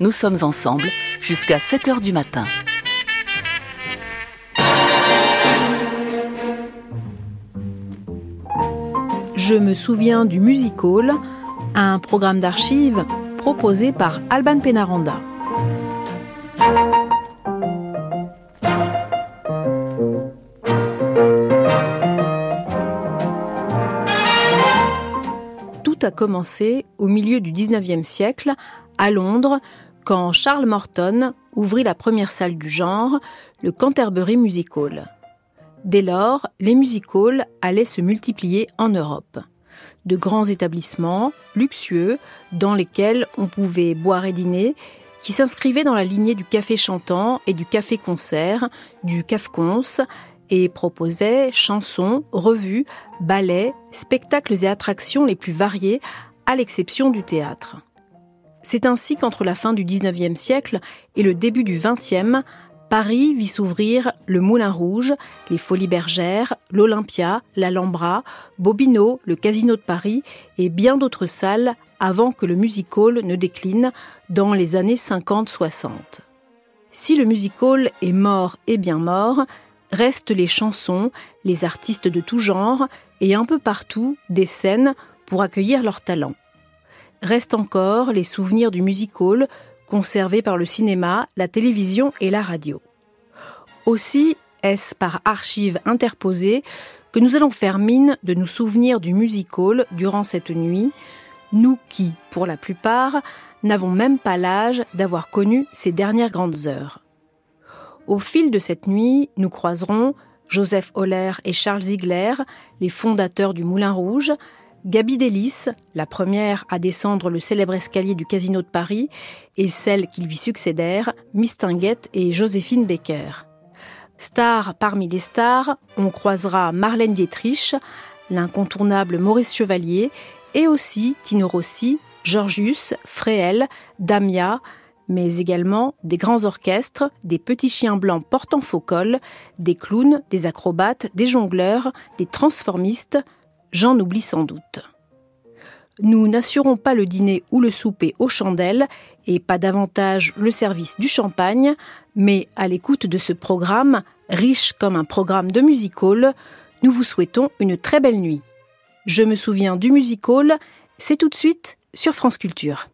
Nous sommes ensemble jusqu'à 7 h du matin. Je me souviens du Music Hall, un programme d'archives proposé par Alban Pénaranda. Tout a commencé au milieu du 19e siècle à Londres quand Charles Morton ouvrit la première salle du genre, le Canterbury Music Hall. Dès lors, les music halls allaient se multiplier en Europe. De grands établissements, luxueux, dans lesquels on pouvait boire et dîner, qui s'inscrivaient dans la lignée du café chantant et du café concert, du cafconce, et proposaient chansons, revues, ballets, spectacles et attractions les plus variés, à l'exception du théâtre. C'est ainsi qu'entre la fin du XIXe siècle et le début du XXe, Paris vit s'ouvrir le Moulin Rouge, les Folies Bergères, l'Olympia, l'Alhambra, Bobino, le Casino de Paris et bien d'autres salles avant que le music hall ne décline dans les années 50-60. Si le music hall est mort et bien mort, restent les chansons, les artistes de tout genre et un peu partout des scènes pour accueillir leurs talents restent encore les souvenirs du music hall conservés par le cinéma, la télévision et la radio. Aussi est-ce par archives interposées que nous allons faire mine de nous souvenir du music hall durant cette nuit, nous qui, pour la plupart, n'avons même pas l'âge d'avoir connu ces dernières grandes heures. Au fil de cette nuit, nous croiserons Joseph Holler et Charles Ziegler, les fondateurs du Moulin Rouge, Gabi Delis, la première à descendre le célèbre escalier du Casino de Paris, et celles qui lui succédèrent, Miss et Joséphine Becker. Star parmi les stars, on croisera Marlène Dietrich, l'incontournable Maurice Chevalier, et aussi Tino Rossi, Georgius, Fréhel, Damia, mais également des grands orchestres, des petits chiens blancs portant faux col, des clowns, des acrobates, des jongleurs, des transformistes, j'en oublie sans doute. Nous n'assurons pas le dîner ou le souper aux chandelles et pas davantage le service du champagne, mais à l'écoute de ce programme, riche comme un programme de music hall, nous vous souhaitons une très belle nuit. Je me souviens du music hall, c'est tout de suite sur France Culture.